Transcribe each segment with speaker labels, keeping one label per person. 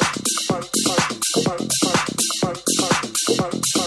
Speaker 1: funk, funk, funk, funk, funk, funk, funk, funk.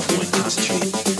Speaker 2: love when I was